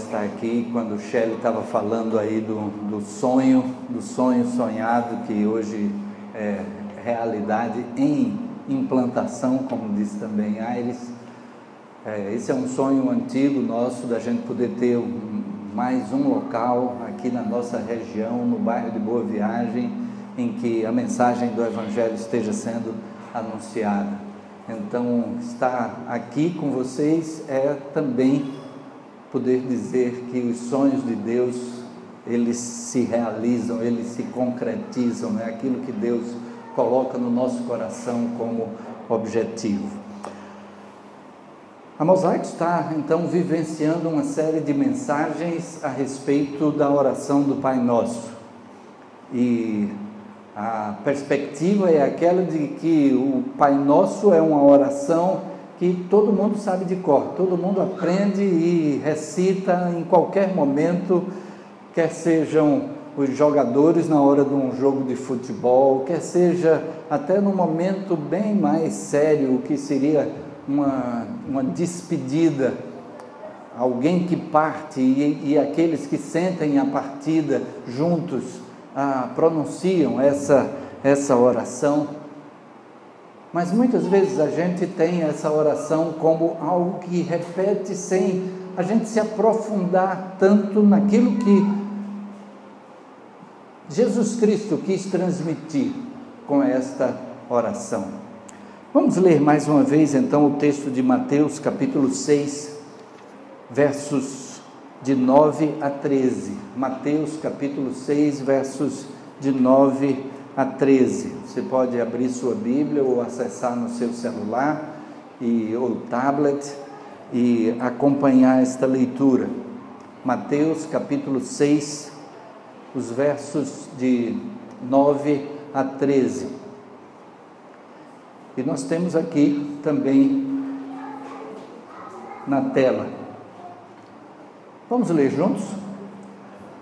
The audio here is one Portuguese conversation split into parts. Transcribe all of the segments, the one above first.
estar aqui. Quando o Shelley estava falando aí do, do sonho, do sonho sonhado que hoje é realidade em implantação, como disse também Aires. É, esse é um sonho antigo nosso da gente poder ter um, mais um local aqui na nossa região, no bairro de Boa Viagem, em que a mensagem do Evangelho esteja sendo anunciada. Então, estar aqui com vocês é também poder dizer que os sonhos de Deus, eles se realizam, eles se concretizam, é né? aquilo que Deus coloca no nosso coração como objetivo. A Mosaico está então vivenciando uma série de mensagens a respeito da oração do Pai Nosso. E a perspectiva é aquela de que o Pai Nosso é uma oração que todo mundo sabe de cor, todo mundo aprende e recita em qualquer momento, quer sejam os jogadores na hora de um jogo de futebol, quer seja até no momento bem mais sério, que seria uma, uma despedida, alguém que parte e, e aqueles que sentem a partida juntos ah, pronunciam essa, essa oração. Mas muitas vezes a gente tem essa oração como algo que repete sem a gente se aprofundar tanto naquilo que Jesus Cristo quis transmitir com esta oração. Vamos ler mais uma vez então o texto de Mateus, capítulo 6, versos de 9 a 13. Mateus capítulo 6, versos de 9 a 13. Você pode abrir sua Bíblia ou acessar no seu celular e, ou tablet e acompanhar esta leitura. Mateus capítulo 6, os versos de 9 a 13. E nós temos aqui também na tela Vamos ler juntos?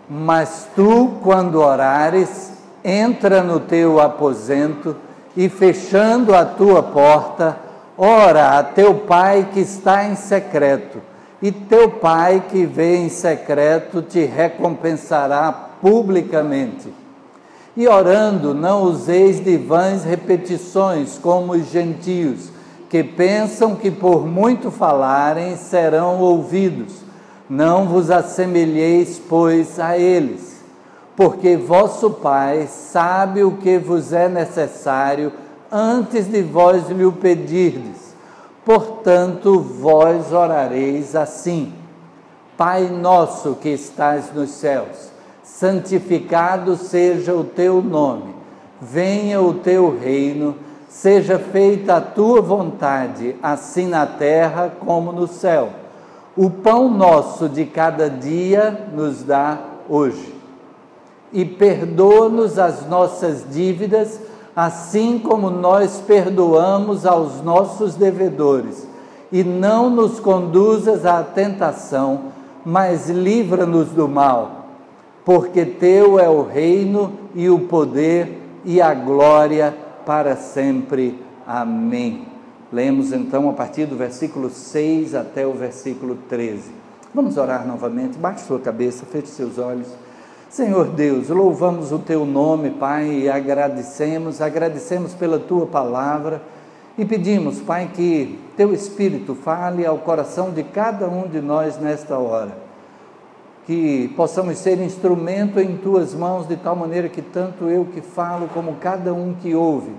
Mas tu, quando orares, entra no teu aposento e, fechando a tua porta, ora a teu pai que está em secreto, e teu pai que vê em secreto te recompensará publicamente. E orando, não useis de vãs repetições como os gentios, que pensam que por muito falarem serão ouvidos. Não vos assemelheis, pois, a eles, porque vosso Pai sabe o que vos é necessário antes de vós lhe o pedirdes. Portanto, vós orareis assim: Pai nosso que estás nos céus, santificado seja o teu nome, venha o teu reino, seja feita a tua vontade, assim na terra como no céu. O pão nosso de cada dia nos dá hoje. E perdoa-nos as nossas dívidas, assim como nós perdoamos aos nossos devedores. E não nos conduzas à tentação, mas livra-nos do mal, porque teu é o reino e o poder e a glória para sempre. Amém. Lemos então a partir do versículo 6 até o versículo 13. Vamos orar novamente. Baixe sua cabeça, feche seus olhos. Senhor Deus, louvamos o teu nome, Pai, e agradecemos, agradecemos pela tua palavra e pedimos, Pai, que teu Espírito fale ao coração de cada um de nós nesta hora. Que possamos ser instrumento em tuas mãos de tal maneira que tanto eu que falo como cada um que ouve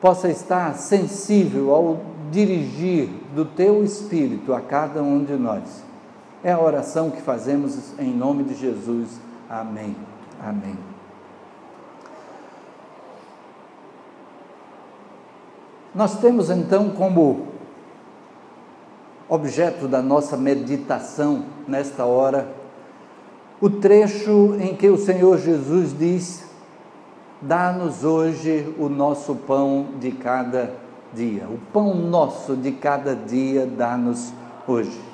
possa estar sensível ao dirigir do teu espírito a cada um de nós. É a oração que fazemos em nome de Jesus. Amém. Amém. Nós temos então como objeto da nossa meditação nesta hora o trecho em que o Senhor Jesus diz Dá-nos hoje o nosso pão de cada dia. O pão nosso de cada dia dá-nos hoje.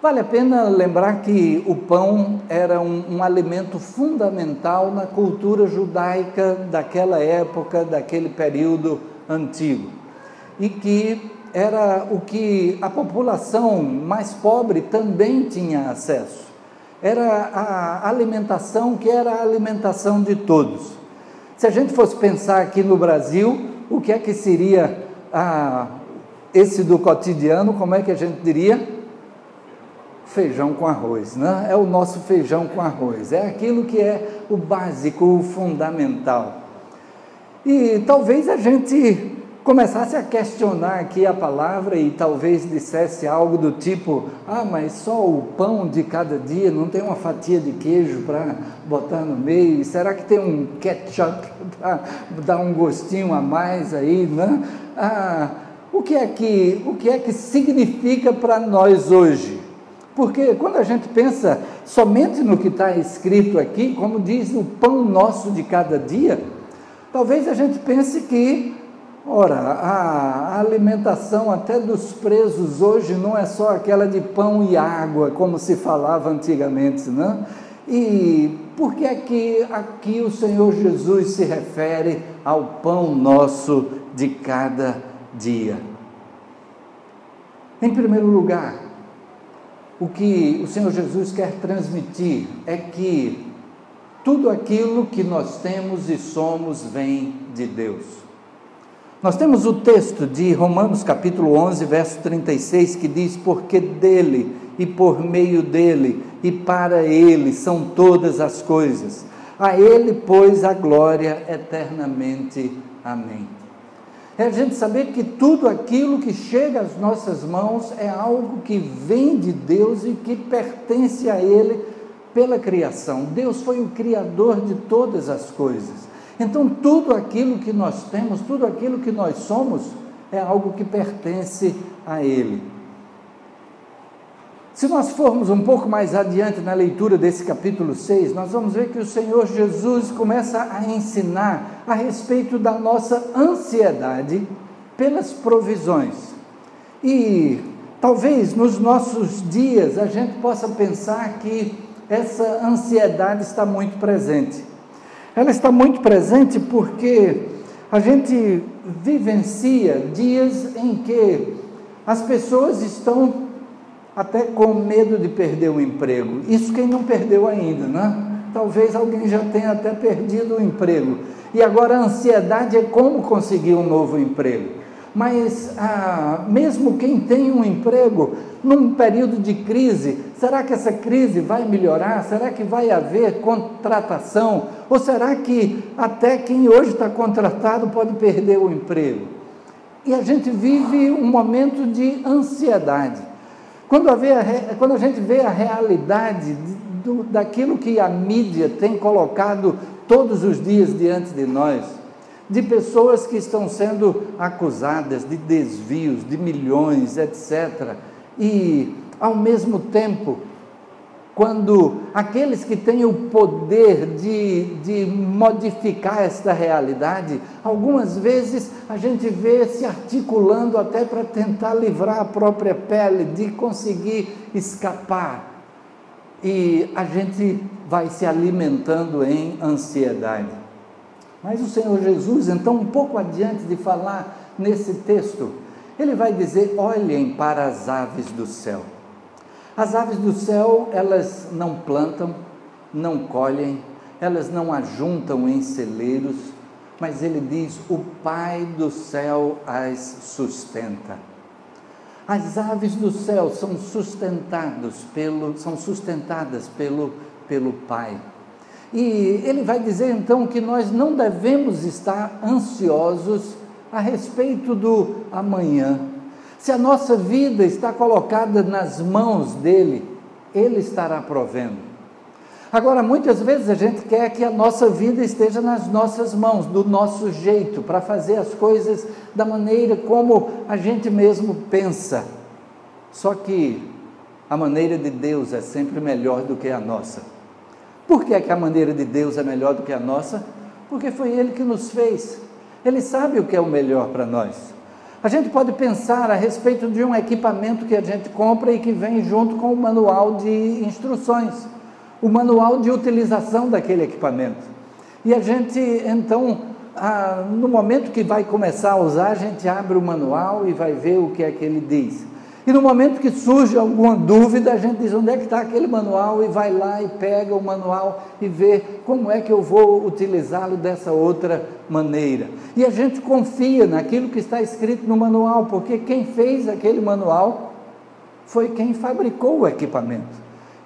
Vale a pena lembrar que o pão era um, um, alimento fundamental na cultura judaica daquela época, daquele período antigo. E que era o que a população mais pobre também tinha acesso. Era a alimentação que era a alimentação de todos. Se a gente fosse pensar aqui no Brasil, o que é que seria ah, esse do cotidiano, como é que a gente diria? Feijão com arroz, né? É o nosso feijão com arroz. É aquilo que é o básico, o fundamental. E talvez a gente começasse a questionar aqui a palavra e talvez dissesse algo do tipo: ah, mas só o pão de cada dia, não tem uma fatia de queijo para botar no meio? Será que tem um ketchup para dar um gostinho a mais aí, né? Ah, o que é que, o que, é que significa para nós hoje? Porque quando a gente pensa somente no que está escrito aqui, como diz o pão nosso de cada dia, talvez a gente pense que Ora, a alimentação até dos presos hoje não é só aquela de pão e água, como se falava antigamente, não? E por que é que aqui o Senhor Jesus se refere ao pão nosso de cada dia? Em primeiro lugar, o que o Senhor Jesus quer transmitir é que tudo aquilo que nós temos e somos vem de Deus. Nós temos o texto de Romanos capítulo 11, verso 36, que diz: Porque dele e por meio dele e para ele são todas as coisas. A ele, pois, a glória eternamente. Amém. É a gente saber que tudo aquilo que chega às nossas mãos é algo que vem de Deus e que pertence a Ele pela criação. Deus foi o Criador de todas as coisas. Então, tudo aquilo que nós temos, tudo aquilo que nós somos, é algo que pertence a Ele. Se nós formos um pouco mais adiante na leitura desse capítulo 6, nós vamos ver que o Senhor Jesus começa a ensinar a respeito da nossa ansiedade pelas provisões. E talvez nos nossos dias a gente possa pensar que essa ansiedade está muito presente ela está muito presente porque a gente vivencia dias em que as pessoas estão até com medo de perder o emprego. Isso quem não perdeu ainda, né? Talvez alguém já tenha até perdido o emprego. E agora a ansiedade é como conseguir um novo emprego. Mas ah, mesmo quem tem um emprego num período de crise, será que essa crise vai melhorar? Será que vai haver contratação? Ou será que até quem hoje está contratado pode perder o emprego? E a gente vive um momento de ansiedade. Quando a, quando a gente vê a realidade do, daquilo que a mídia tem colocado todos os dias diante de nós, de pessoas que estão sendo acusadas de desvios de milhões, etc. E, ao mesmo tempo, quando aqueles que têm o poder de, de modificar esta realidade, algumas vezes a gente vê se articulando até para tentar livrar a própria pele, de conseguir escapar. E a gente vai se alimentando em ansiedade. Mas o Senhor Jesus, então, um pouco adiante de falar nesse texto, ele vai dizer: olhem para as aves do céu. As aves do céu, elas não plantam, não colhem, elas não ajuntam em celeiros, mas ele diz: o Pai do céu as sustenta. As aves do céu são sustentados pelo, são sustentadas pelo, pelo Pai. E ele vai dizer então que nós não devemos estar ansiosos a respeito do amanhã. Se a nossa vida está colocada nas mãos dele, ele estará provendo. Agora, muitas vezes a gente quer que a nossa vida esteja nas nossas mãos, do nosso jeito, para fazer as coisas da maneira como a gente mesmo pensa. Só que a maneira de Deus é sempre melhor do que a nossa. Por que, é que a maneira de Deus é melhor do que a nossa? Porque foi Ele que nos fez. Ele sabe o que é o melhor para nós. A gente pode pensar a respeito de um equipamento que a gente compra e que vem junto com o manual de instruções, o manual de utilização daquele equipamento. E a gente então ah, no momento que vai começar a usar, a gente abre o manual e vai ver o que é que ele diz. E no momento que surge alguma dúvida, a gente diz onde é que está aquele manual e vai lá e pega o manual e vê como é que eu vou utilizá-lo dessa outra maneira. E a gente confia naquilo que está escrito no manual, porque quem fez aquele manual foi quem fabricou o equipamento.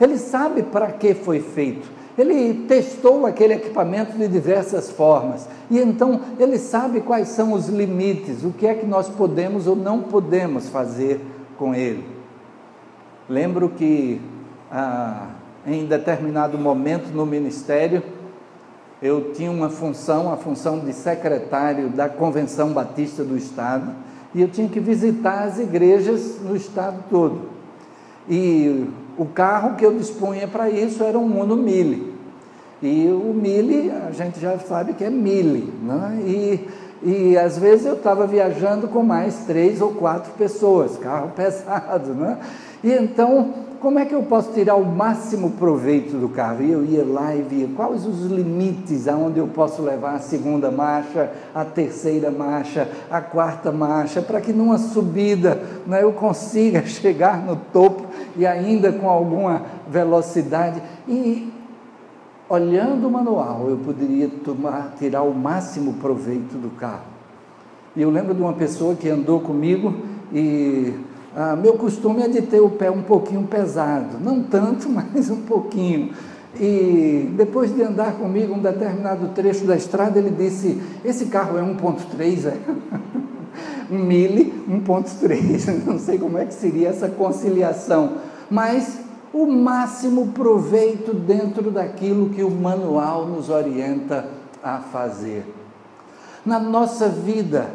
Ele sabe para que foi feito. Ele testou aquele equipamento de diversas formas e então ele sabe quais são os limites, o que é que nós podemos ou não podemos fazer com ele. Lembro que ah, em determinado momento no ministério, eu tinha uma função, a função de secretário da Convenção Batista do Estado, e eu tinha que visitar as igrejas no estado todo. E o carro que eu dispunha para isso era um Uno Mille. E o Mille, a gente já sabe que é Mille, né? E e às vezes eu estava viajando com mais três ou quatro pessoas, carro pesado, né? E então, como é que eu posso tirar o máximo proveito do carro? E eu ia lá e via quais os limites aonde eu posso levar a segunda marcha, a terceira marcha, a quarta marcha, para que numa subida né, eu consiga chegar no topo e ainda com alguma velocidade. E olhando o manual, eu poderia tomar, tirar o máximo proveito do carro. E eu lembro de uma pessoa que andou comigo e ah, meu costume é de ter o pé um pouquinho pesado, não tanto, mas um pouquinho. E depois de andar comigo um determinado trecho da estrada, ele disse: Esse carro é 1,3, é? um mili 1,3. Não sei como é que seria essa conciliação, mas o máximo proveito dentro daquilo que o manual nos orienta a fazer. Na nossa vida,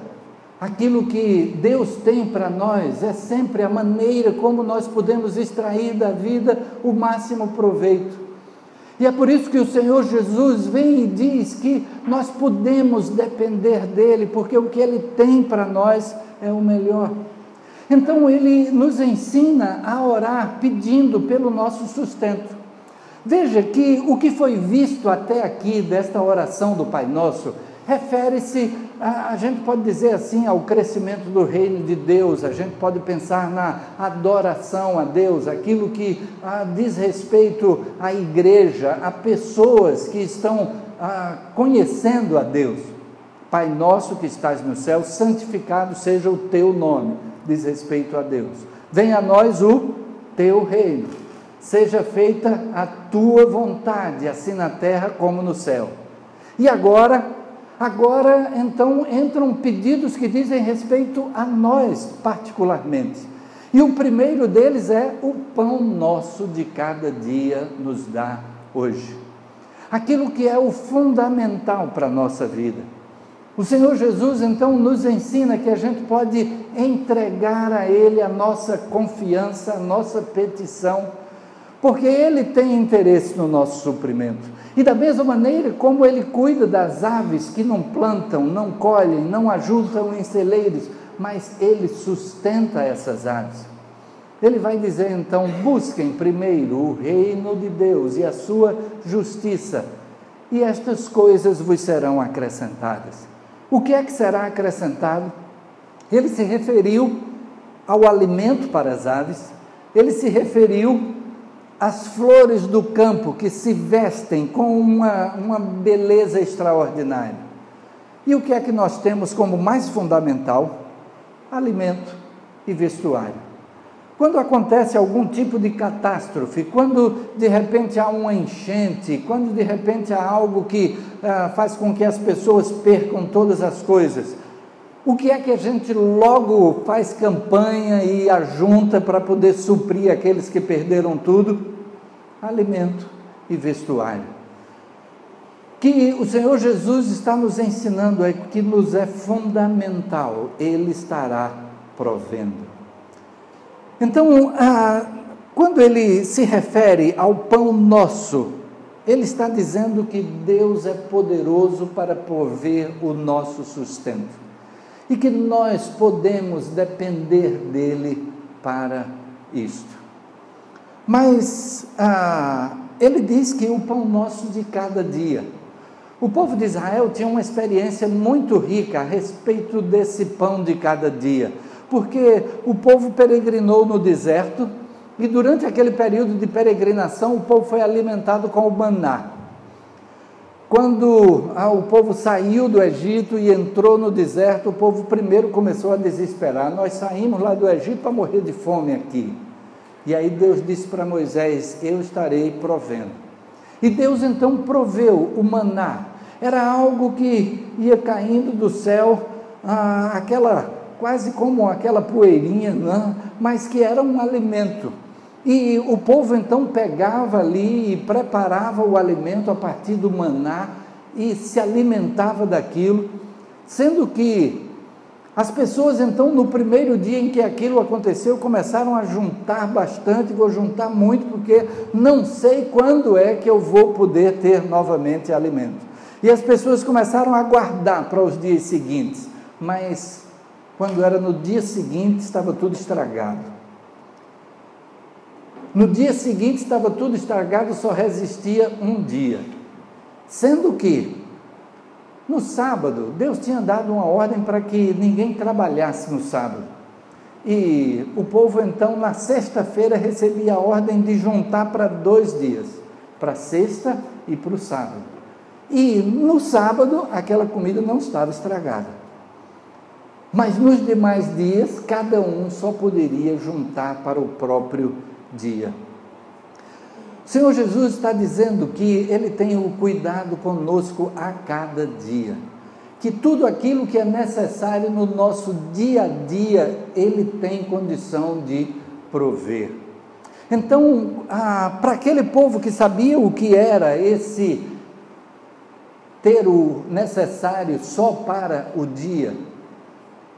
aquilo que Deus tem para nós é sempre a maneira como nós podemos extrair da vida o máximo proveito. E é por isso que o Senhor Jesus vem e diz que nós podemos depender dele, porque o que ele tem para nós é o melhor. Então ele nos ensina a orar pedindo pelo nosso sustento. Veja que o que foi visto até aqui desta oração do Pai Nosso refere-se, a, a, gente pode dizer assim, ao crescimento do reino de Deus, a gente pode pensar na adoração a Deus, aquilo que a, diz respeito à igreja, a pessoas que estão a, conhecendo a Deus. Pai nosso que estás no céu, santificado seja o teu nome diz respeito a Deus. Venha a nós o teu reino. Seja feita a tua vontade, assim na terra como no céu. E agora, agora então entram pedidos que dizem respeito a nós particularmente. E o primeiro deles é o pão nosso de cada dia nos dá hoje. Aquilo que é o fundamental para a nossa vida o Senhor Jesus então nos ensina que a gente pode entregar a Ele a nossa confiança, a nossa petição, porque Ele tem interesse no nosso suprimento. E da mesma maneira como Ele cuida das aves que não plantam, não colhem, não ajuntam em celeiros, mas Ele sustenta essas aves. Ele vai dizer então: busquem primeiro o reino de Deus e a sua justiça, e estas coisas vos serão acrescentadas. O que é que será acrescentado? Ele se referiu ao alimento para as aves, ele se referiu às flores do campo que se vestem com uma, uma beleza extraordinária. E o que é que nós temos como mais fundamental? Alimento e vestuário. Quando acontece algum tipo de catástrofe, quando de repente há uma enchente, quando de repente há algo que ah, faz com que as pessoas percam todas as coisas, o que é que a gente logo faz campanha e ajunta para poder suprir aqueles que perderam tudo? Alimento e vestuário. Que o Senhor Jesus está nos ensinando é que nos é fundamental, Ele estará provendo. Então, ah, quando ele se refere ao pão nosso, ele está dizendo que Deus é poderoso para prover o nosso sustento e que nós podemos depender dele para isto. Mas ah, ele diz que o pão nosso de cada dia. O povo de Israel tinha uma experiência muito rica a respeito desse pão de cada dia, porque o povo peregrinou no deserto e durante aquele período de peregrinação o povo foi alimentado com o maná. Quando ah, o povo saiu do Egito e entrou no deserto, o povo primeiro começou a desesperar. Nós saímos lá do Egito para morrer de fome aqui. E aí Deus disse para Moisés: Eu estarei provendo. E Deus então proveu o maná. Era algo que ia caindo do céu, ah, aquela quase como aquela poeirinha, né? mas que era um alimento. E o povo então pegava ali e preparava o alimento a partir do maná e se alimentava daquilo, sendo que as pessoas então no primeiro dia em que aquilo aconteceu começaram a juntar bastante, vou juntar muito porque não sei quando é que eu vou poder ter novamente alimento. E as pessoas começaram a guardar para os dias seguintes, mas quando era no dia seguinte estava tudo estragado. No dia seguinte estava tudo estragado, só resistia um dia. Sendo que, no sábado, Deus tinha dado uma ordem para que ninguém trabalhasse no sábado. E o povo, então, na sexta-feira, recebia a ordem de juntar para dois dias para sexta e para o sábado. E no sábado, aquela comida não estava estragada. Mas nos demais dias, cada um só poderia juntar para o próprio dia. O Senhor Jesus está dizendo que Ele tem o cuidado conosco a cada dia, que tudo aquilo que é necessário no nosso dia a dia, Ele tem condição de prover. Então, ah, para aquele povo que sabia o que era esse ter o necessário só para o dia,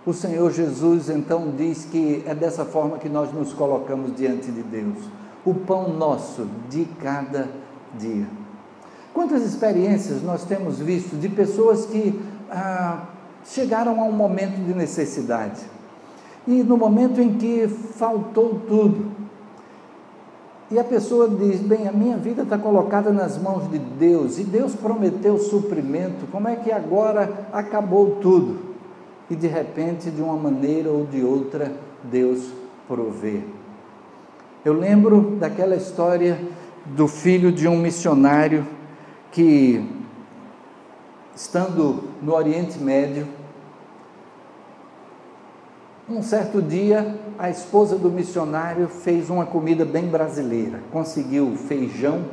o Senhor Jesus então diz que é dessa forma que nós nos colocamos diante de Deus. O pão nosso de cada dia. Quantas experiências nós temos visto de pessoas que ah, chegaram a um momento de necessidade e no momento em que faltou tudo, e a pessoa diz: Bem, a minha vida está colocada nas mãos de Deus, e Deus prometeu suprimento, como é que agora acabou tudo? E de repente, de uma maneira ou de outra, Deus provê. Eu lembro daquela história do filho de um missionário que, estando no Oriente Médio, um certo dia, a esposa do missionário fez uma comida bem brasileira, conseguiu feijão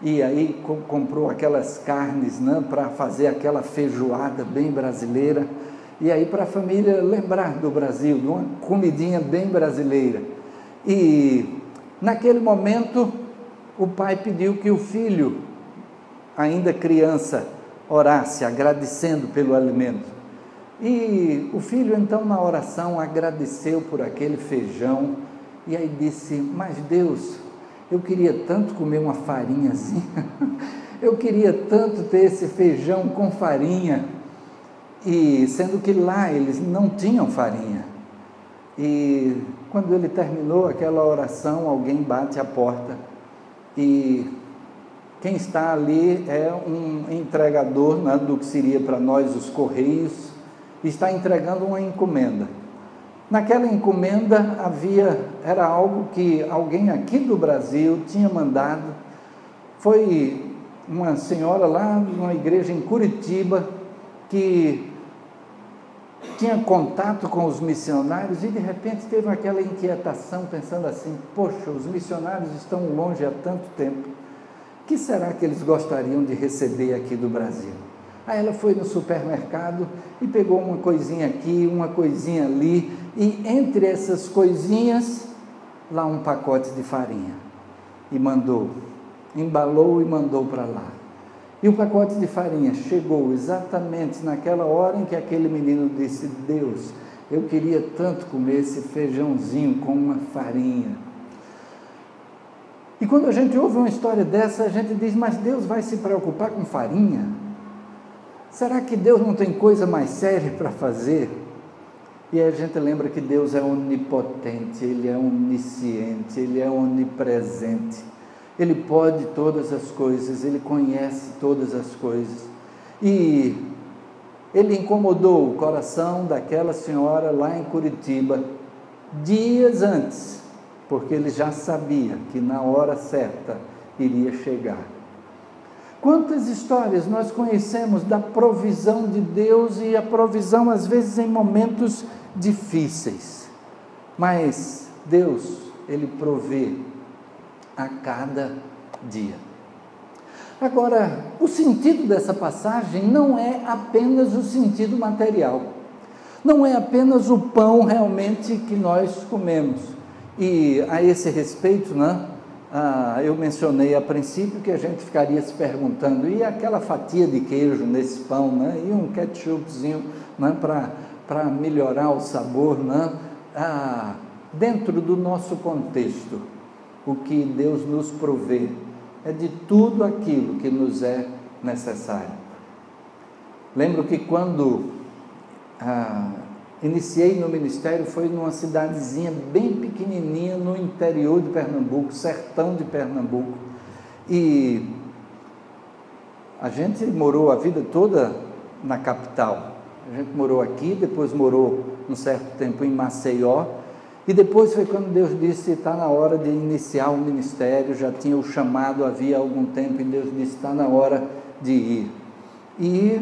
e aí comprou aquelas carnes né, para fazer aquela feijoada bem brasileira e aí para a família lembrar do Brasil, de uma comidinha bem brasileira. E naquele momento o pai pediu que o filho, ainda criança, orasse agradecendo pelo alimento. E o filho então na oração agradeceu por aquele feijão e aí disse: "Mas Deus, eu queria tanto comer uma farinhazinha. Eu queria tanto ter esse feijão com farinha." E sendo que lá eles não tinham farinha. E quando ele terminou aquela oração, alguém bate a porta e quem está ali é um entregador né, do que seria para nós os correios, está entregando uma encomenda. Naquela encomenda havia, era algo que alguém aqui do Brasil tinha mandado. Foi uma senhora lá numa igreja em Curitiba que tinha contato com os missionários e de repente teve aquela inquietação, pensando assim: poxa, os missionários estão longe há tanto tempo, o que será que eles gostariam de receber aqui do Brasil? Aí ela foi no supermercado e pegou uma coisinha aqui, uma coisinha ali, e entre essas coisinhas, lá um pacote de farinha. E mandou, embalou e mandou para lá. E o pacote de farinha chegou exatamente naquela hora em que aquele menino disse: Deus, eu queria tanto comer esse feijãozinho com uma farinha. E quando a gente ouve uma história dessa, a gente diz: Mas Deus vai se preocupar com farinha? Será que Deus não tem coisa mais séria para fazer? E a gente lembra que Deus é onipotente, Ele é onisciente, Ele é onipresente. Ele pode todas as coisas, ele conhece todas as coisas. E ele incomodou o coração daquela senhora lá em Curitiba dias antes, porque ele já sabia que na hora certa iria chegar. Quantas histórias nós conhecemos da provisão de Deus e a provisão às vezes em momentos difíceis. Mas Deus, ele provê a cada dia. Agora, o sentido dessa passagem não é apenas o sentido material. Não é apenas o pão realmente que nós comemos. E a esse respeito, né, ah, eu mencionei a princípio que a gente ficaria se perguntando, e aquela fatia de queijo nesse pão, né, e um ketchupzinho né, para melhorar o sabor, né, ah, dentro do nosso contexto, o que Deus nos provê é de tudo aquilo que nos é necessário. Lembro que quando ah, iniciei no ministério foi numa cidadezinha bem pequenininha no interior de Pernambuco, sertão de Pernambuco. E a gente morou a vida toda na capital. A gente morou aqui, depois morou um certo tempo em Maceió, e depois foi quando Deus disse: está na hora de iniciar o ministério. Já tinha o chamado havia algum tempo, e Deus disse: está na hora de ir. E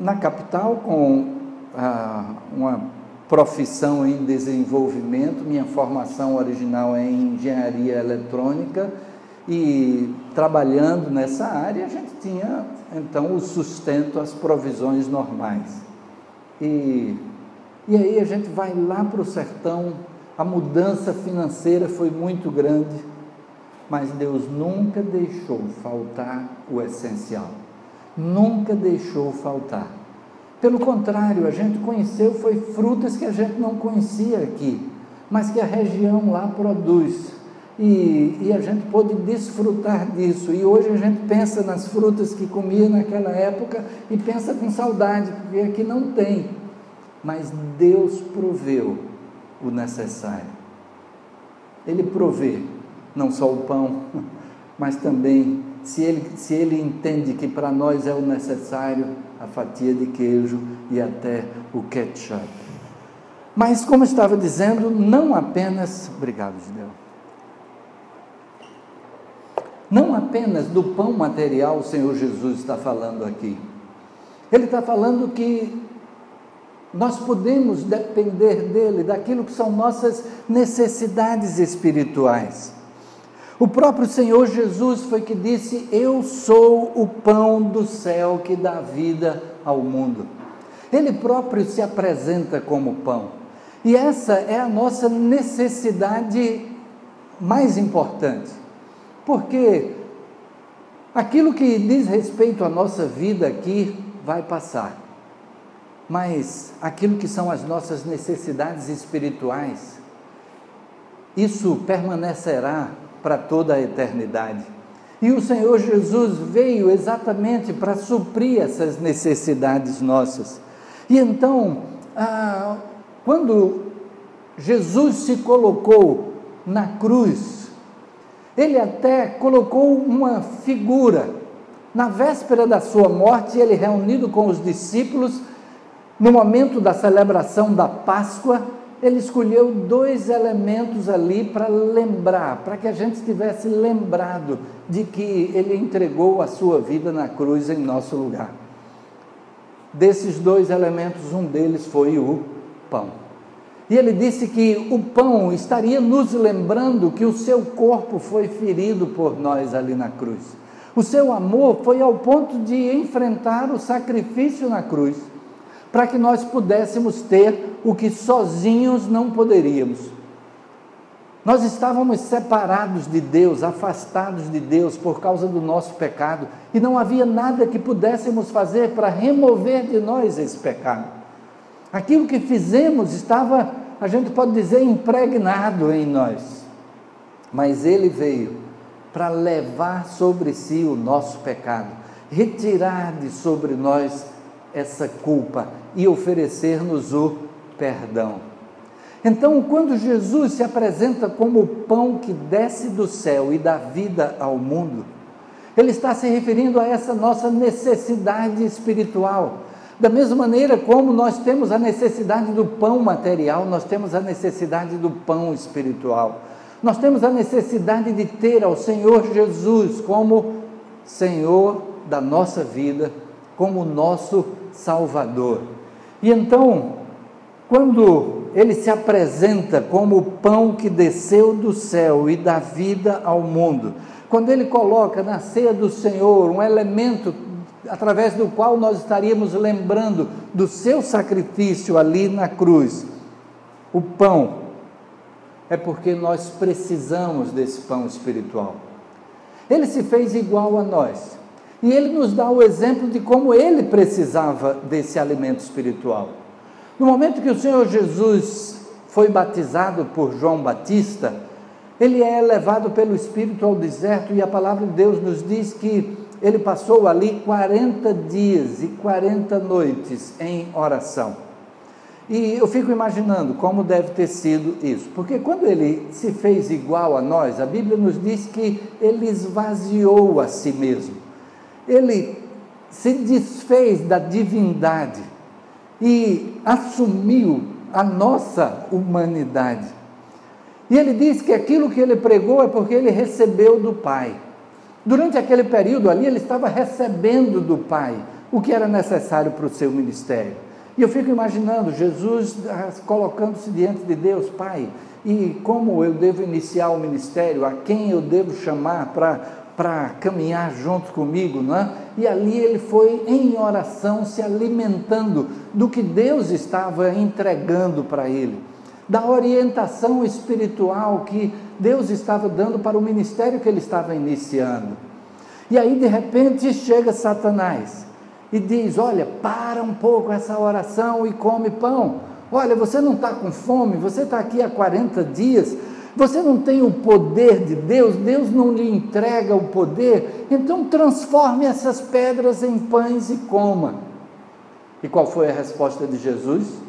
na capital, com ah, uma profissão em desenvolvimento, minha formação original é em engenharia eletrônica, e trabalhando nessa área, a gente tinha então o sustento, as provisões normais. E, e aí a gente vai lá para o sertão a mudança financeira foi muito grande, mas Deus nunca deixou faltar o essencial. Nunca deixou faltar. Pelo contrário, a gente conheceu foi frutas que a gente não conhecia aqui, mas que a região lá produz. E, e, a gente pôde desfrutar disso. E hoje a gente pensa nas frutas que comia naquela época e pensa com saudade, porque aqui não tem. Mas Deus proveu o necessário. Ele provê não só o pão, mas também, se ele, se ele entende que para nós é o necessário, a fatia de queijo e até o ketchup. Mas, como estava dizendo, não apenas. Obrigado, Gideon. Não apenas do pão material o Senhor Jesus está falando aqui. Ele está falando que nós podemos depender dele, daquilo que são nossas necessidades espirituais. O próprio Senhor Jesus foi que disse: Eu sou o pão do céu que dá vida ao mundo. Ele próprio se apresenta como pão. E essa é a nossa necessidade mais importante. Porque aquilo que diz respeito à nossa vida aqui vai passar mas aquilo que são as nossas necessidades espirituais, isso permanecerá para toda a eternidade. E o Senhor Jesus veio exatamente para suprir essas necessidades nossas. E então, ah, quando Jesus se colocou na cruz, ele até colocou uma figura. Na véspera da sua morte, ele reunido com os discípulos, no momento da celebração da Páscoa, ele escolheu dois elementos ali para lembrar, para que a gente estivesse lembrado de que ele entregou a sua vida na cruz em nosso lugar. Desses dois elementos, um deles foi o pão. E ele disse que o pão estaria nos lembrando que o seu corpo foi ferido por nós ali na cruz. O seu amor foi ao ponto de enfrentar o sacrifício na cruz para que nós pudéssemos ter o que sozinhos não poderíamos. Nós estávamos separados de Deus, afastados de Deus por causa do nosso pecado, e não havia nada que pudéssemos fazer para remover de nós esse pecado. Aquilo que fizemos estava, a gente pode dizer, impregnado em nós. Mas ele veio para levar sobre si o nosso pecado, retirar de sobre nós essa culpa e oferecer-nos o perdão. Então, quando Jesus se apresenta como o pão que desce do céu e dá vida ao mundo, Ele está se referindo a essa nossa necessidade espiritual. Da mesma maneira como nós temos a necessidade do pão material, nós temos a necessidade do pão espiritual. Nós temos a necessidade de ter ao Senhor Jesus como Senhor da nossa vida, como nosso Salvador. E então, quando ele se apresenta como o pão que desceu do céu e dá vida ao mundo, quando ele coloca na ceia do Senhor um elemento através do qual nós estaríamos lembrando do seu sacrifício ali na cruz, o pão, é porque nós precisamos desse pão espiritual. Ele se fez igual a nós. E ele nos dá o exemplo de como ele precisava desse alimento espiritual. No momento que o Senhor Jesus foi batizado por João Batista, ele é levado pelo Espírito ao deserto e a palavra de Deus nos diz que ele passou ali 40 dias e 40 noites em oração. E eu fico imaginando como deve ter sido isso, porque quando ele se fez igual a nós, a Bíblia nos diz que ele esvaziou a si mesmo, ele se desfez da divindade e assumiu a nossa humanidade. E ele diz que aquilo que ele pregou é porque ele recebeu do Pai. Durante aquele período ali, ele estava recebendo do Pai o que era necessário para o seu ministério. E eu fico imaginando Jesus ah, colocando-se diante de Deus, Pai, e como eu devo iniciar o ministério, a quem eu devo chamar para caminhar junto comigo, não é? E ali ele foi em oração se alimentando do que Deus estava entregando para ele da orientação espiritual que Deus estava dando para o ministério que ele estava iniciando. E aí, de repente, chega Satanás e diz: Olha, para um pouco essa oração e come pão. Olha, você não está com fome, você está aqui há 40 dias, você não tem o poder de Deus, Deus não lhe entrega o poder, então transforme essas pedras em pães e coma. E qual foi a resposta de Jesus?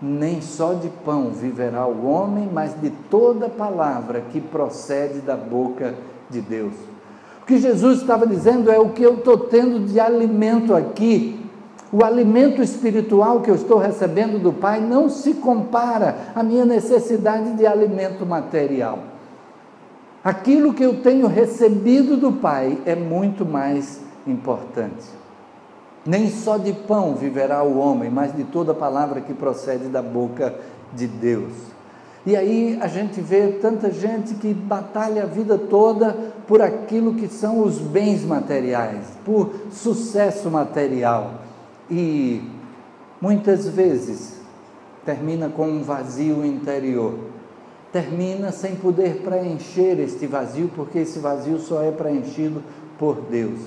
nem só de pão viverá o homem, mas de toda palavra que procede da boca de Deus. O que Jesus estava dizendo é o que eu estou tendo de alimento aqui. O alimento espiritual que eu estou recebendo do Pai não se compara à minha necessidade de alimento material. Aquilo que eu tenho recebido do Pai é muito mais importante. Nem só de pão viverá o homem, mas de toda palavra que procede da boca de Deus. E aí a gente vê tanta gente que batalha a vida toda por aquilo que são os bens materiais, por sucesso material. E muitas vezes termina com um vazio interior. Termina sem poder preencher este vazio, porque esse vazio só é preenchido por Deus.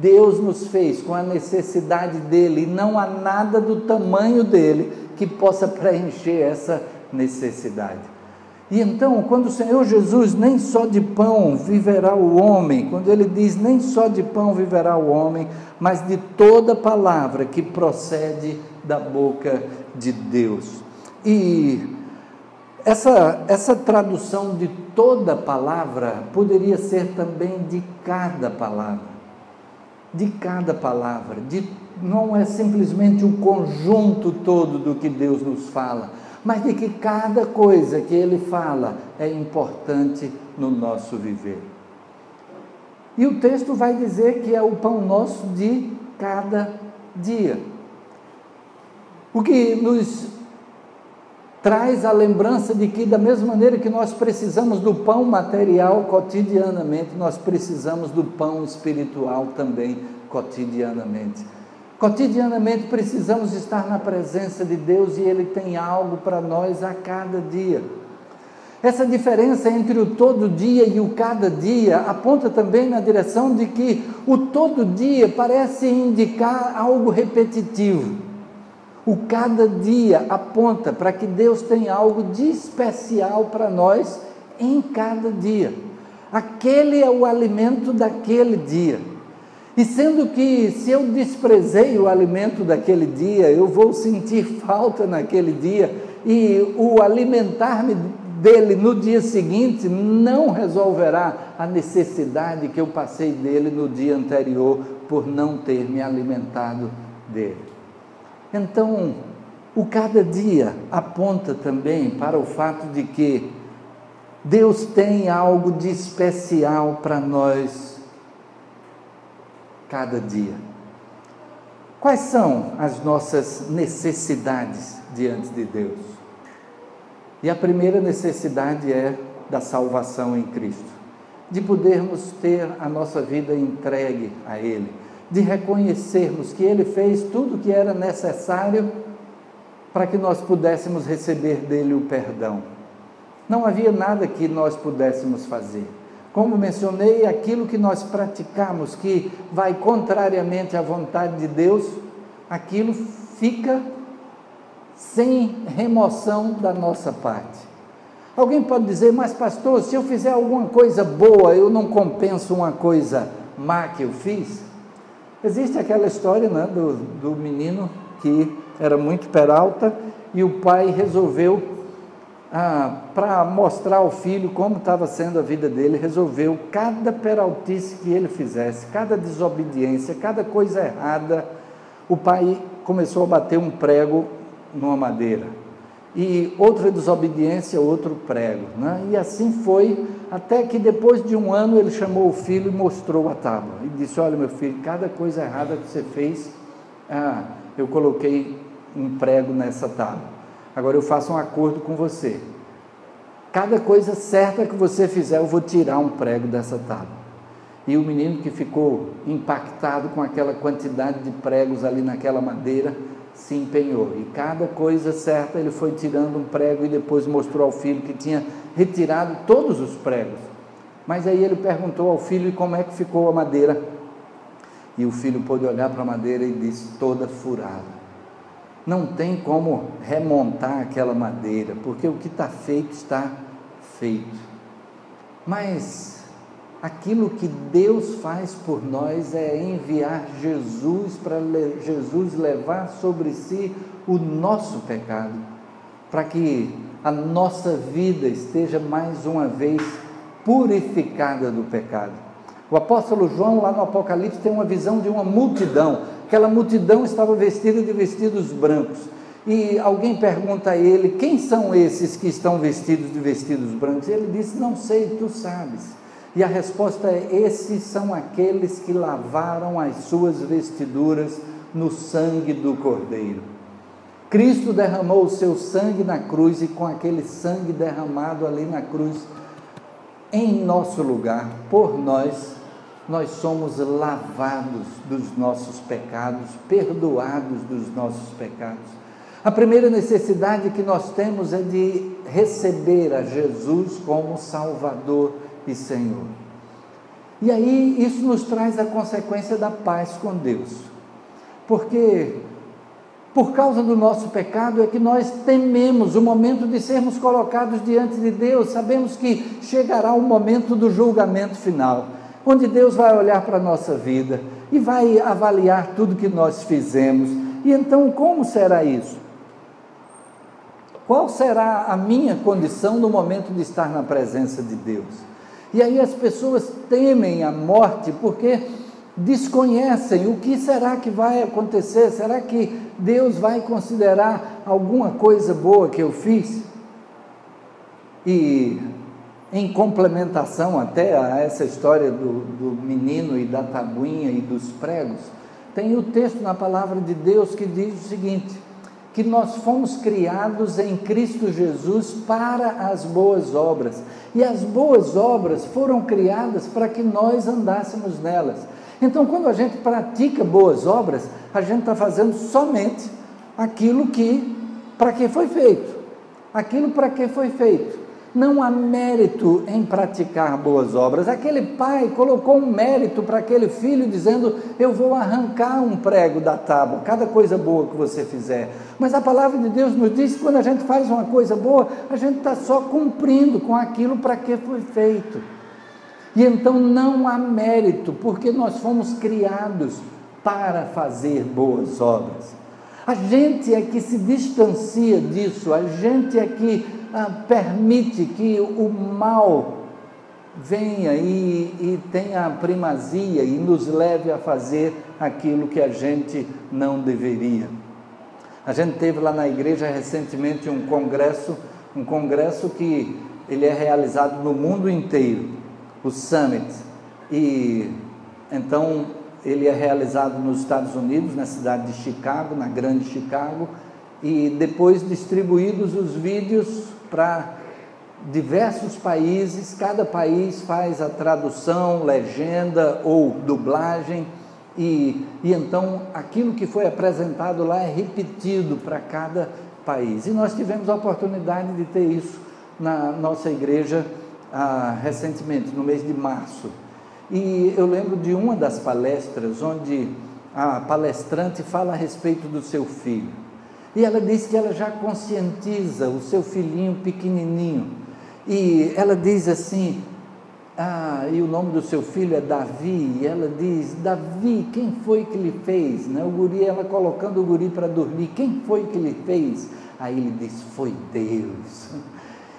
Deus nos fez com a necessidade dele e não há nada do tamanho dele que possa preencher essa necessidade. E então, quando o Senhor Jesus, nem só de pão viverá o homem, quando ele diz nem só de pão viverá o homem, mas de toda palavra que procede da boca de Deus. E essa, essa tradução de toda palavra poderia ser também de cada palavra. De cada palavra, de, não é simplesmente o conjunto todo do que Deus nos fala, mas de que cada coisa que Ele fala é importante no nosso viver. E o texto vai dizer que é o pão nosso de cada dia. O que nos traz a lembrança de que, da mesma maneira que nós precisamos do pão material cotidianamente, nós precisamos do pão espiritual também cotidianamente. Cotidianamente precisamos estar na presença de Deus e Ele tem algo para nós a cada dia. Essa diferença entre o todo dia e o cada dia aponta também na direção de que o todo dia parece indicar algo repetitivo. O cada dia aponta para que Deus tem algo de especial para nós em cada dia. Aquele é o alimento daquele dia. E sendo que se eu desprezei o alimento daquele dia, eu vou sentir falta naquele dia, e o alimentar-me dele no dia seguinte não resolverá a necessidade que eu passei dele no dia anterior por não ter me alimentado dele. Então, o cada dia aponta também para o fato de que Deus tem algo de especial para nós cada dia. Quais são as nossas necessidades diante de Deus? E a primeira necessidade é da salvação em Cristo, de podermos ter a nossa vida entregue a Ele, de reconhecermos que Ele fez tudo o que era necessário para que nós pudéssemos receber dele o perdão. Não havia nada que nós pudéssemos fazer. Como mencionei, aquilo que nós praticamos que vai contrariamente à vontade de Deus, aquilo fica sem remoção da nossa parte. Alguém pode dizer, mas pastor, se eu fizer alguma coisa boa, eu não compenso uma coisa má que eu fiz? Existe aquela história né, do, do menino que era muito peralta e o pai resolveu ah, para mostrar ao filho como estava sendo a vida dele, resolveu cada peraltice que ele fizesse, cada desobediência, cada coisa errada, o pai começou a bater um prego numa madeira. E outra desobediência, outro prego. Né? E assim foi, até que depois de um ano ele chamou o filho e mostrou a tábua. E disse: Olha, meu filho, cada coisa errada que você fez, ah, eu coloquei um prego nessa tábua. Agora eu faço um acordo com você. Cada coisa certa que você fizer, eu vou tirar um prego dessa tábua. E o menino que ficou impactado com aquela quantidade de pregos ali naquela madeira, se empenhou. E cada coisa certa ele foi tirando um prego e depois mostrou ao filho que tinha retirado todos os pregos. Mas aí ele perguntou ao filho como é que ficou a madeira. E o filho pôde olhar para a madeira e disse: toda furada não tem como remontar aquela madeira, porque o que está feito está feito. Mas aquilo que Deus faz por nós é enviar Jesus para Jesus levar sobre si o nosso pecado, para que a nossa vida esteja mais uma vez purificada do pecado. O apóstolo João, lá no Apocalipse, tem uma visão de uma multidão Aquela multidão estava vestida de vestidos brancos. E alguém pergunta a ele: Quem são esses que estão vestidos de vestidos brancos? E ele disse: Não sei, tu sabes. E a resposta é: Esses são aqueles que lavaram as suas vestiduras no sangue do Cordeiro. Cristo derramou o seu sangue na cruz e com aquele sangue derramado ali na cruz, em nosso lugar, por nós, nós somos lavados dos nossos pecados, perdoados dos nossos pecados. A primeira necessidade que nós temos é de receber a Jesus como Salvador e Senhor. E aí isso nos traz a consequência da paz com Deus. Porque por causa do nosso pecado é que nós tememos o momento de sermos colocados diante de Deus, sabemos que chegará o momento do julgamento final onde Deus vai olhar para a nossa vida e vai avaliar tudo que nós fizemos. E então, como será isso? Qual será a minha condição no momento de estar na presença de Deus? E aí as pessoas temem a morte porque desconhecem o que será que vai acontecer. Será que Deus vai considerar alguma coisa boa que eu fiz? E em complementação até a essa história do, do menino e da tabuinha e dos pregos, tem o texto na palavra de Deus que diz o seguinte: que nós fomos criados em Cristo Jesus para as boas obras. E as boas obras foram criadas para que nós andássemos nelas. Então, quando a gente pratica boas obras, a gente está fazendo somente aquilo que para que foi feito. Aquilo para que foi feito. Não há mérito em praticar boas obras. Aquele pai colocou um mérito para aquele filho, dizendo: Eu vou arrancar um prego da tábua, cada coisa boa que você fizer. Mas a palavra de Deus nos diz que quando a gente faz uma coisa boa, a gente está só cumprindo com aquilo para que foi feito. E então não há mérito, porque nós fomos criados para fazer boas obras. A gente é que se distancia disso, a gente é que ah, permite que o mal venha e, e tenha primazia e nos leve a fazer aquilo que a gente não deveria. A gente teve lá na igreja recentemente um congresso, um congresso que ele é realizado no mundo inteiro, o Summit. E então ele é realizado nos Estados Unidos, na cidade de Chicago, na grande Chicago, e depois distribuídos os vídeos para diversos países, cada país faz a tradução, legenda ou dublagem, e, e então aquilo que foi apresentado lá é repetido para cada país. E nós tivemos a oportunidade de ter isso na nossa igreja ah, recentemente, no mês de março. E eu lembro de uma das palestras onde a palestrante fala a respeito do seu filho. E ela diz que ela já conscientiza o seu filhinho pequenininho. E ela diz assim: Ah, e o nome do seu filho é Davi. E ela diz: Davi, quem foi que lhe fez? Né? O guri, ela colocando o guri para dormir: Quem foi que lhe fez? Aí ele diz: Foi Deus.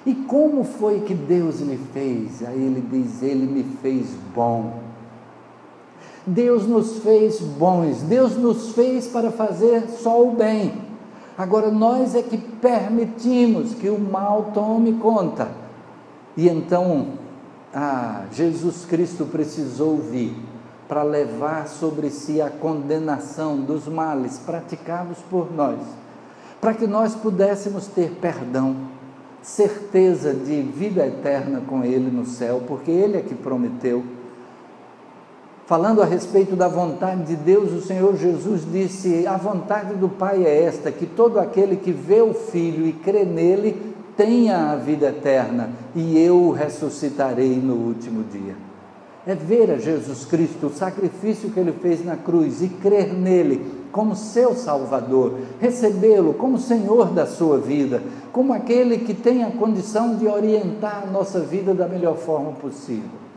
E como foi que Deus lhe fez? Aí ele diz: Ele me fez bom. Deus nos fez bons, Deus nos fez para fazer só o bem. Agora nós é que permitimos que o mal tome conta. E então, ah, Jesus Cristo precisou vir para levar sobre si a condenação dos males praticados por nós, para que nós pudéssemos ter perdão certeza de vida eterna com Ele no céu, porque Ele é que prometeu. Falando a respeito da vontade de Deus, o Senhor Jesus disse: A vontade do Pai é esta, que todo aquele que vê o Filho e crê nele tenha a vida eterna, e eu o ressuscitarei no último dia. É ver a Jesus Cristo, o sacrifício que ele fez na cruz e crer nele como seu Salvador, recebê-lo como Senhor da sua vida, como aquele que tem a condição de orientar a nossa vida da melhor forma possível.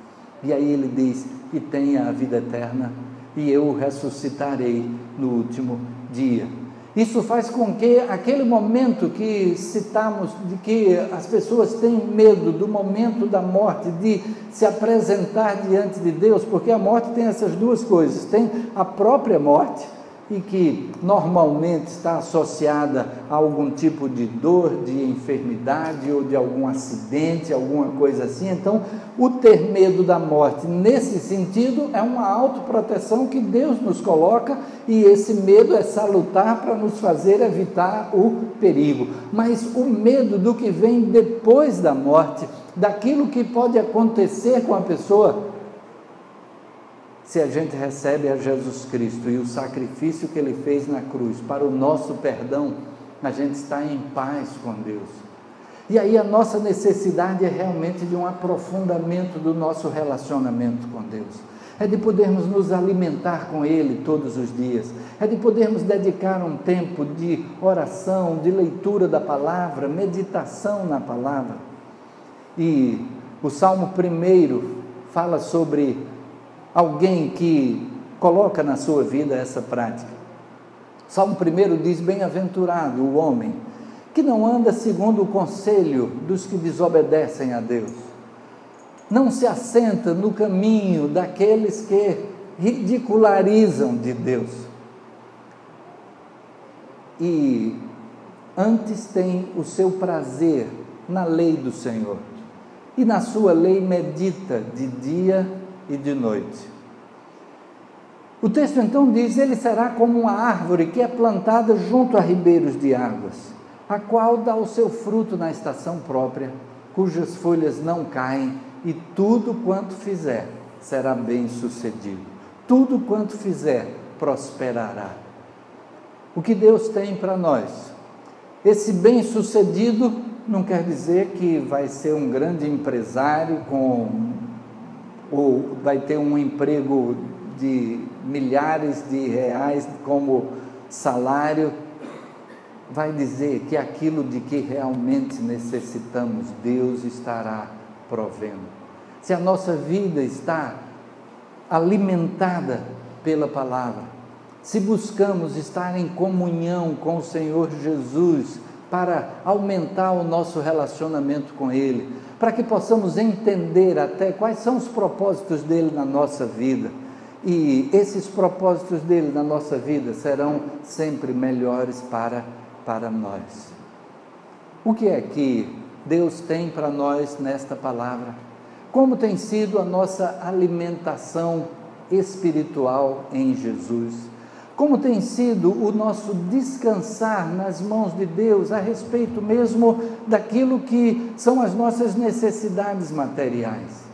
E aí ele diz: E tenha a vida eterna, e eu o ressuscitarei no último dia. Isso faz com que aquele momento que citamos, de que as pessoas têm medo do momento da morte, de se apresentar diante de Deus, porque a morte tem essas duas coisas: tem a própria morte e que normalmente está associada a algum tipo de dor, de enfermidade ou de algum acidente, alguma coisa assim. Então, o ter medo da morte, nesse sentido, é uma autoproteção que Deus nos coloca e esse medo é salutar para nos fazer evitar o perigo. Mas o medo do que vem depois da morte, daquilo que pode acontecer com a pessoa, se a gente recebe a Jesus Cristo e o sacrifício que ele fez na cruz para o nosso perdão, a gente está em paz com Deus. E aí a nossa necessidade é realmente de um aprofundamento do nosso relacionamento com Deus. É de podermos nos alimentar com Ele todos os dias. É de podermos dedicar um tempo de oração, de leitura da palavra, meditação na palavra. E o Salmo primeiro fala sobre alguém que coloca na sua vida essa prática. Salmo 1 diz: Bem-aventurado o homem que não anda segundo o conselho dos que desobedecem a Deus, não se assenta no caminho daqueles que ridicularizam de Deus, e antes tem o seu prazer na lei do Senhor, e na sua lei medita de dia e de noite. O texto então diz: Ele será como uma árvore que é plantada junto a ribeiros de águas, a qual dá o seu fruto na estação própria, cujas folhas não caem, e tudo quanto fizer será bem sucedido. Tudo quanto fizer prosperará. O que Deus tem para nós? Esse bem sucedido não quer dizer que vai ser um grande empresário com ou vai ter um emprego de milhares de reais como salário, vai dizer que aquilo de que realmente necessitamos, Deus estará provendo. Se a nossa vida está alimentada pela palavra, se buscamos estar em comunhão com o Senhor Jesus para aumentar o nosso relacionamento com Ele, para que possamos entender até quais são os propósitos dele na nossa vida. E esses propósitos dele na nossa vida serão sempre melhores para, para nós. O que é que Deus tem para nós nesta palavra? Como tem sido a nossa alimentação espiritual em Jesus? Como tem sido o nosso descansar nas mãos de Deus a respeito mesmo daquilo que são as nossas necessidades materiais.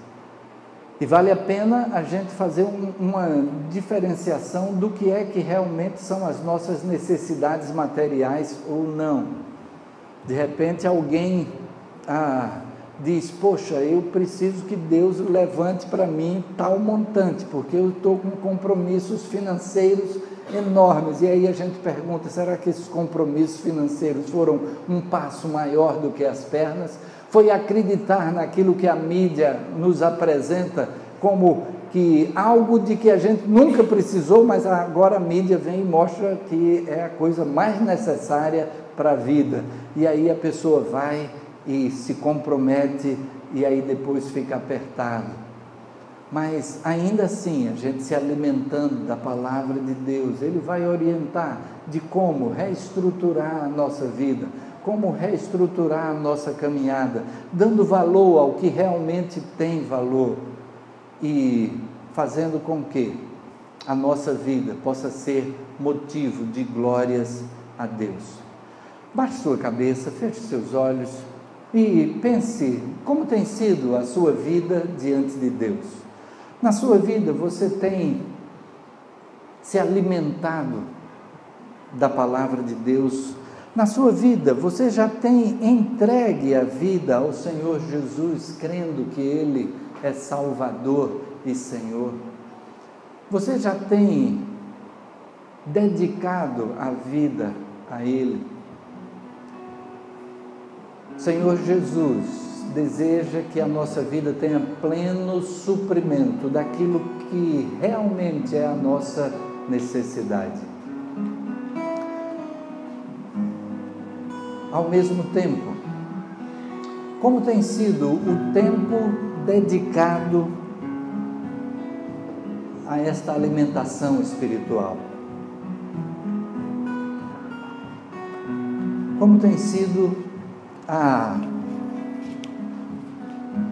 E vale a pena a gente fazer um, uma diferenciação do que é que realmente são as nossas necessidades materiais ou não. De repente alguém ah, diz: Poxa, eu preciso que Deus levante para mim tal montante, porque eu estou com compromissos financeiros enormes. E aí a gente pergunta: será que esses compromissos financeiros foram um passo maior do que as pernas? Foi acreditar naquilo que a mídia nos apresenta como que algo de que a gente nunca precisou, mas agora a mídia vem e mostra que é a coisa mais necessária para a vida. E aí a pessoa vai e se compromete e aí depois fica apertado mas ainda assim, a gente se alimentando da palavra de Deus, Ele vai orientar de como reestruturar a nossa vida, como reestruturar a nossa caminhada, dando valor ao que realmente tem valor e fazendo com que a nossa vida possa ser motivo de glórias a Deus. Baixe sua cabeça, feche seus olhos e pense como tem sido a sua vida diante de Deus. Na sua vida você tem se alimentado da palavra de Deus. Na sua vida você já tem entregue a vida ao Senhor Jesus, crendo que Ele é Salvador e Senhor. Você já tem dedicado a vida a Ele. Senhor Jesus, deseja que a nossa vida tenha pleno suprimento daquilo que realmente é a nossa necessidade. Ao mesmo tempo, como tem sido o tempo dedicado a esta alimentação espiritual? Como tem sido a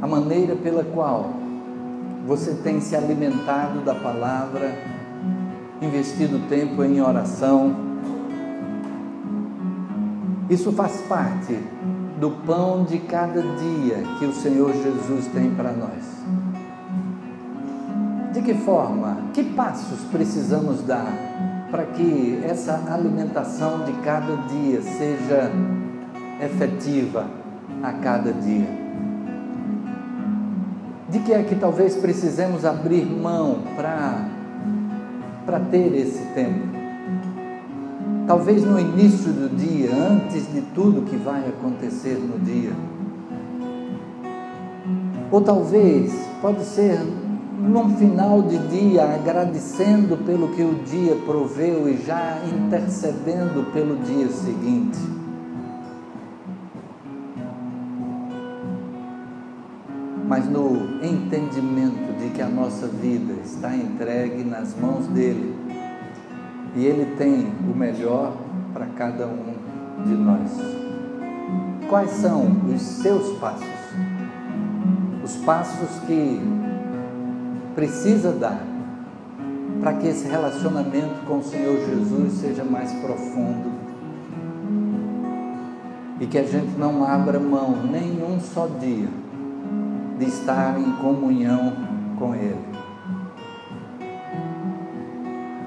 a maneira pela qual você tem se alimentado da palavra, investido tempo em oração. Isso faz parte do pão de cada dia que o Senhor Jesus tem para nós. De que forma, que passos precisamos dar para que essa alimentação de cada dia seja efetiva a cada dia? De que é que talvez precisemos abrir mão para ter esse tempo? Talvez no início do dia, antes de tudo que vai acontecer no dia. Ou talvez, pode ser num final de dia, agradecendo pelo que o dia proveu e já intercedendo pelo dia seguinte. Mas no entendimento de que a nossa vida está entregue nas mãos dele e ele tem o melhor para cada um de nós. Quais são os seus passos? Os passos que precisa dar para que esse relacionamento com o Senhor Jesus seja mais profundo e que a gente não abra mão nenhum só dia de estar em comunhão com Ele,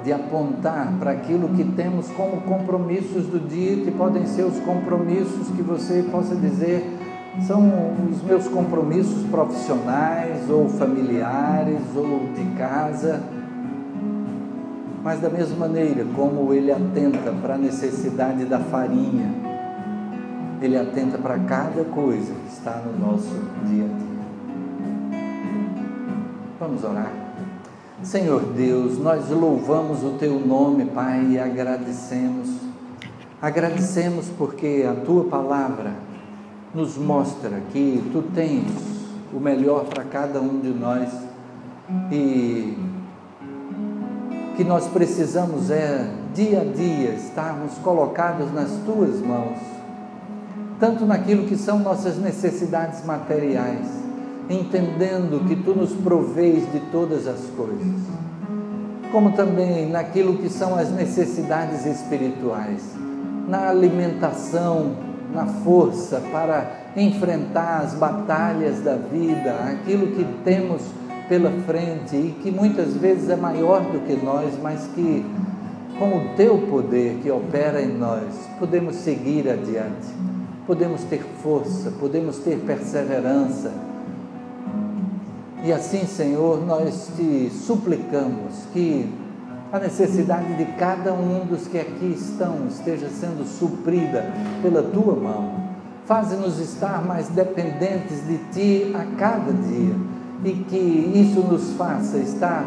de apontar para aquilo que temos como compromissos do dia, que podem ser os compromissos que você possa dizer são os meus compromissos profissionais ou familiares ou de casa. Mas da mesma maneira como ele atenta para a necessidade da farinha, ele atenta para cada coisa que está no nosso dia a dia. Vamos orar. Senhor Deus, nós louvamos o Teu nome, Pai, e agradecemos Agradecemos porque a tua palavra nos mostra que tu tens o melhor para cada um de nós e que nós precisamos é dia a dia estarmos colocados nas tuas mãos, tanto naquilo que são nossas necessidades materiais, entendendo que tu nos proveis de todas as coisas, como também naquilo que são as necessidades espirituais na alimentação, na força para enfrentar as batalhas da vida, aquilo que temos pela frente e que muitas vezes é maior do que nós, mas que com o teu poder que opera em nós, podemos seguir adiante, podemos ter força, podemos ter perseverança. E assim, Senhor, nós te suplicamos que a necessidade de cada um dos que aqui estão esteja sendo suprida pela tua mão. Faze-nos estar mais dependentes de ti a cada dia e que isso nos faça estar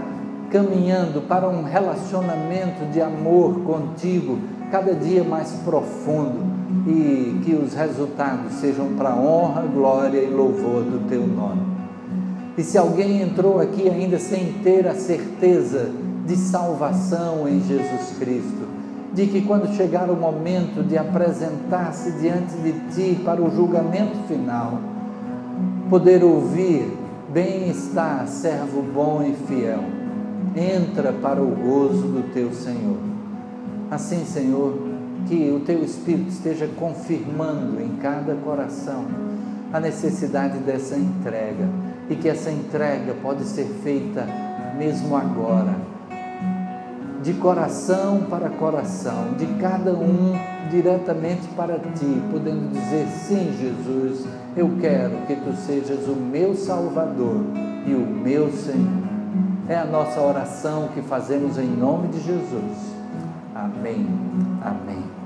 caminhando para um relacionamento de amor contigo cada dia mais profundo e que os resultados sejam para honra, glória e louvor do teu nome. E se alguém entrou aqui ainda sem ter a certeza de salvação em Jesus Cristo, de que quando chegar o momento de apresentar-se diante de Ti para o julgamento final, poder ouvir: Bem está, servo bom e fiel, entra para o gozo do Teu Senhor. Assim, Senhor, que o Teu Espírito esteja confirmando em cada coração a necessidade dessa entrega e que essa entrega pode ser feita mesmo agora de coração para coração, de cada um diretamente para ti, podendo dizer: sim, Jesus, eu quero que tu sejas o meu Salvador e o meu Senhor. É a nossa oração que fazemos em nome de Jesus. Amém. Amém.